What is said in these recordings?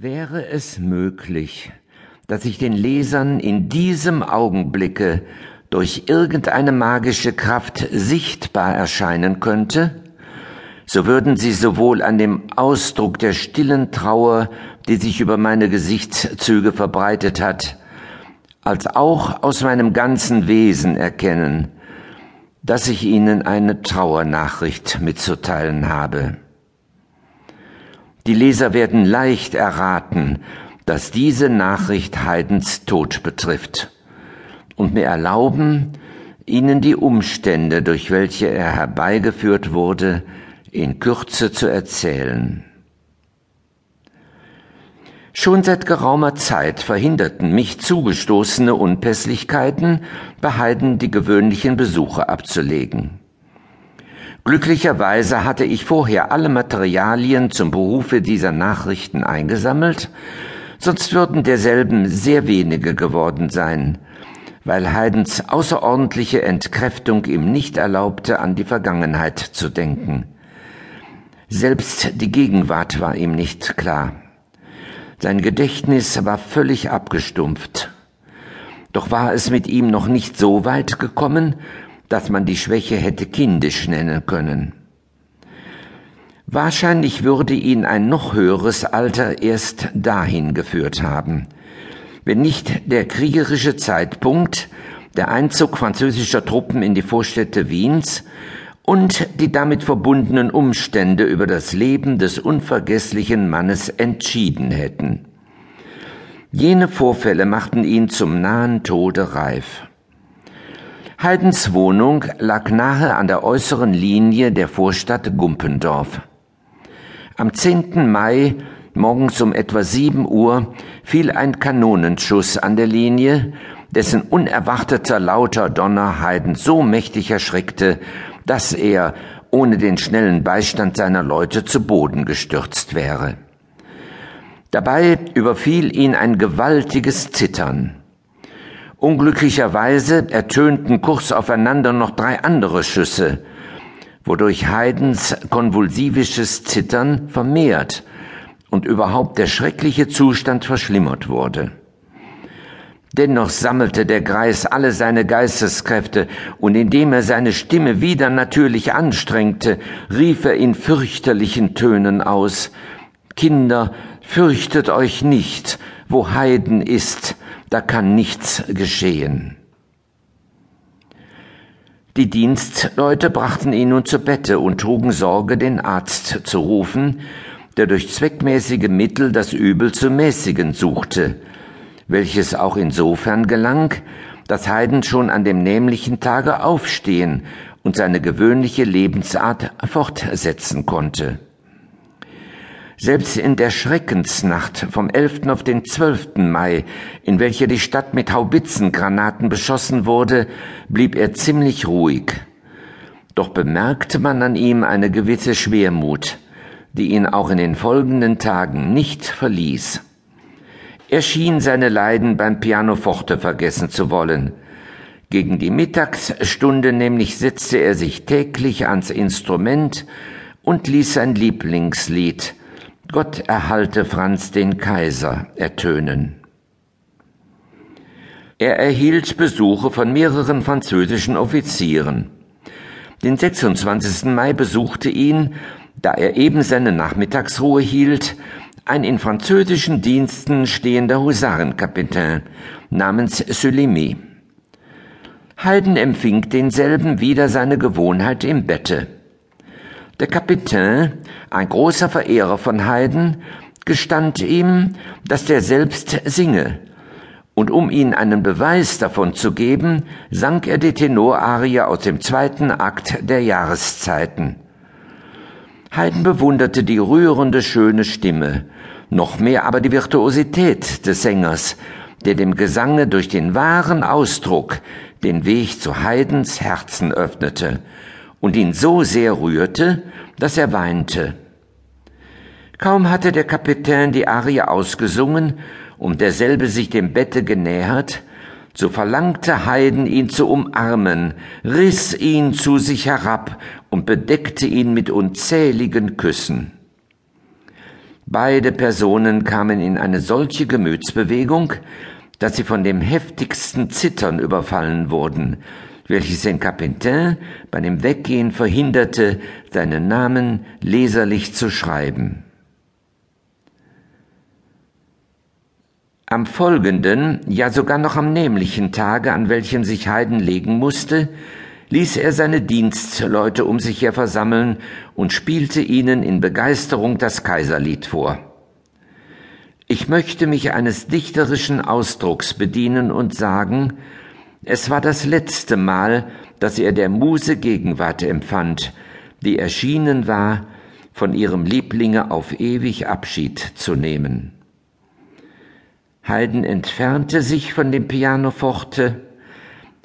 Wäre es möglich, dass ich den Lesern in diesem Augenblicke durch irgendeine magische Kraft sichtbar erscheinen könnte, so würden sie sowohl an dem Ausdruck der stillen Trauer, die sich über meine Gesichtszüge verbreitet hat, als auch aus meinem ganzen Wesen erkennen, dass ich ihnen eine Trauernachricht mitzuteilen habe. Die Leser werden leicht erraten, dass diese Nachricht Haydns Tod betrifft und mir erlauben, Ihnen die Umstände, durch welche er herbeigeführt wurde, in Kürze zu erzählen. Schon seit geraumer Zeit verhinderten mich zugestoßene Unpässlichkeiten, bei Haydn die gewöhnlichen Besuche abzulegen. Glücklicherweise hatte ich vorher alle Materialien zum Berufe dieser Nachrichten eingesammelt, sonst würden derselben sehr wenige geworden sein, weil Haydns außerordentliche Entkräftung ihm nicht erlaubte, an die Vergangenheit zu denken. Selbst die Gegenwart war ihm nicht klar. Sein Gedächtnis war völlig abgestumpft. Doch war es mit ihm noch nicht so weit gekommen, dass man die Schwäche hätte kindisch nennen können. Wahrscheinlich würde ihn ein noch höheres Alter erst dahin geführt haben, wenn nicht der kriegerische Zeitpunkt, der Einzug französischer Truppen in die Vorstädte Wiens und die damit verbundenen Umstände über das Leben des unvergesslichen Mannes entschieden hätten. Jene Vorfälle machten ihn zum nahen Tode reif. Haydns Wohnung lag nahe an der äußeren Linie der Vorstadt Gumpendorf. Am 10. Mai morgens um etwa 7 Uhr fiel ein Kanonenschuss an der Linie, dessen unerwarteter lauter Donner Haydn so mächtig erschreckte, dass er ohne den schnellen Beistand seiner Leute zu Boden gestürzt wäre. Dabei überfiel ihn ein gewaltiges Zittern. Unglücklicherweise ertönten kurz aufeinander noch drei andere Schüsse, wodurch Haydns konvulsivisches Zittern vermehrt und überhaupt der schreckliche Zustand verschlimmert wurde. Dennoch sammelte der Greis alle seine Geisteskräfte, und indem er seine Stimme wieder natürlich anstrengte, rief er in fürchterlichen Tönen aus Kinder, fürchtet euch nicht, wo Heiden ist, da kann nichts geschehen. Die Dienstleute brachten ihn nun zu Bette und trugen Sorge, den Arzt zu rufen, der durch zweckmäßige Mittel das Übel zu mäßigen suchte, welches auch insofern gelang, dass Haydn schon an dem nämlichen Tage aufstehen und seine gewöhnliche Lebensart fortsetzen konnte. Selbst in der Schreckensnacht vom 11. auf den 12. Mai, in welcher die Stadt mit Haubitzengranaten beschossen wurde, blieb er ziemlich ruhig. Doch bemerkte man an ihm eine gewisse Schwermut, die ihn auch in den folgenden Tagen nicht verließ. Er schien seine Leiden beim Pianoforte vergessen zu wollen. Gegen die Mittagsstunde nämlich setzte er sich täglich ans Instrument und ließ sein Lieblingslied Gott erhalte Franz den Kaiser ertönen. Er erhielt Besuche von mehreren französischen Offizieren. Den 26. Mai besuchte ihn, da er eben seine Nachmittagsruhe hielt, ein in französischen Diensten stehender Husarenkapitän namens Sulemy. Haydn empfing denselben wieder seine Gewohnheit im Bette. Der Kapitän, ein großer Verehrer von Haydn, gestand ihm, dass der selbst singe, und um ihn einen Beweis davon zu geben, sang er die Tenorarie aus dem zweiten Akt der Jahreszeiten. Haydn bewunderte die rührende schöne Stimme, noch mehr aber die Virtuosität des Sängers, der dem Gesange durch den wahren Ausdruck den Weg zu Haydns Herzen öffnete und ihn so sehr rührte, dass er weinte. Kaum hatte der Kapitän die Arie ausgesungen und derselbe sich dem Bette genähert, so verlangte Haydn ihn zu umarmen, riss ihn zu sich herab und bedeckte ihn mit unzähligen Küssen. Beide Personen kamen in eine solche Gemütsbewegung, dass sie von dem heftigsten Zittern überfallen wurden, welches den Kapitän bei dem Weggehen verhinderte, seinen Namen leserlich zu schreiben. Am folgenden, ja sogar noch am nämlichen Tage, an welchem sich Haydn legen musste, ließ er seine Dienstleute um sich her versammeln und spielte ihnen in Begeisterung das Kaiserlied vor. Ich möchte mich eines dichterischen Ausdrucks bedienen und sagen, es war das letzte Mal, dass er der Muse Gegenwart empfand, die erschienen war, von ihrem Lieblinge auf ewig Abschied zu nehmen. Haydn entfernte sich von dem Pianoforte,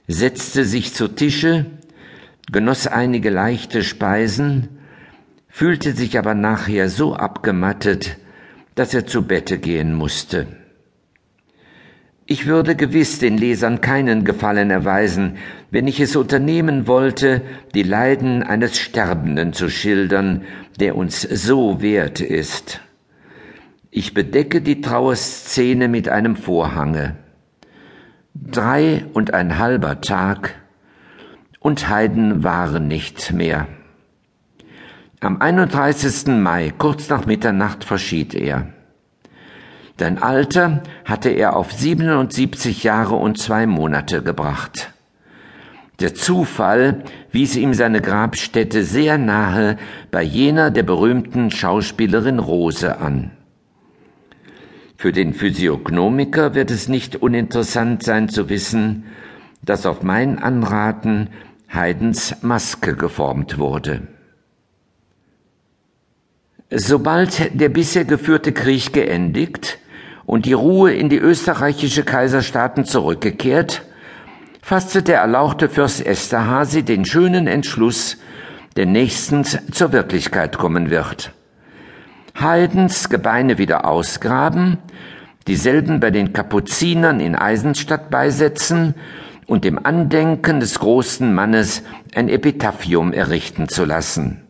setzte sich zu Tische, genoss einige leichte Speisen, fühlte sich aber nachher so abgemattet, dass er zu Bette gehen musste. Ich würde gewiss den Lesern keinen Gefallen erweisen, wenn ich es unternehmen wollte, die Leiden eines Sterbenden zu schildern, der uns so wert ist. Ich bedecke die Trauerszene mit einem Vorhange. Drei und ein halber Tag und Heiden waren nicht mehr. Am 31. Mai, kurz nach Mitternacht, verschied er. Sein Alter hatte er auf 77 Jahre und zwei Monate gebracht. Der Zufall wies ihm seine Grabstätte sehr nahe bei jener der berühmten Schauspielerin Rose an. Für den Physiognomiker wird es nicht uninteressant sein zu wissen, dass auf mein Anraten Haydns Maske geformt wurde. Sobald der bisher geführte Krieg geendigt und die Ruhe in die österreichische Kaiserstaaten zurückgekehrt, fasste der erlauchte Fürst Esterhazy den schönen Entschluss, der nächstens zur Wirklichkeit kommen wird. Haydns Gebeine wieder ausgraben, dieselben bei den Kapuzinern in Eisenstadt beisetzen und dem Andenken des großen Mannes ein Epitaphium errichten zu lassen.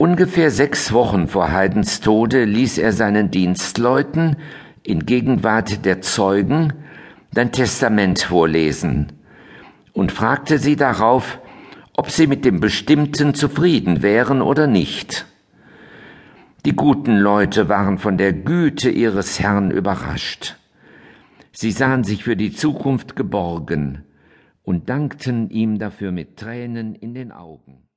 Ungefähr sechs Wochen vor Haydns Tode ließ er seinen Dienstleuten in Gegenwart der Zeugen sein Testament vorlesen und fragte sie darauf, ob sie mit dem Bestimmten zufrieden wären oder nicht. Die guten Leute waren von der Güte ihres Herrn überrascht. Sie sahen sich für die Zukunft geborgen und dankten ihm dafür mit Tränen in den Augen.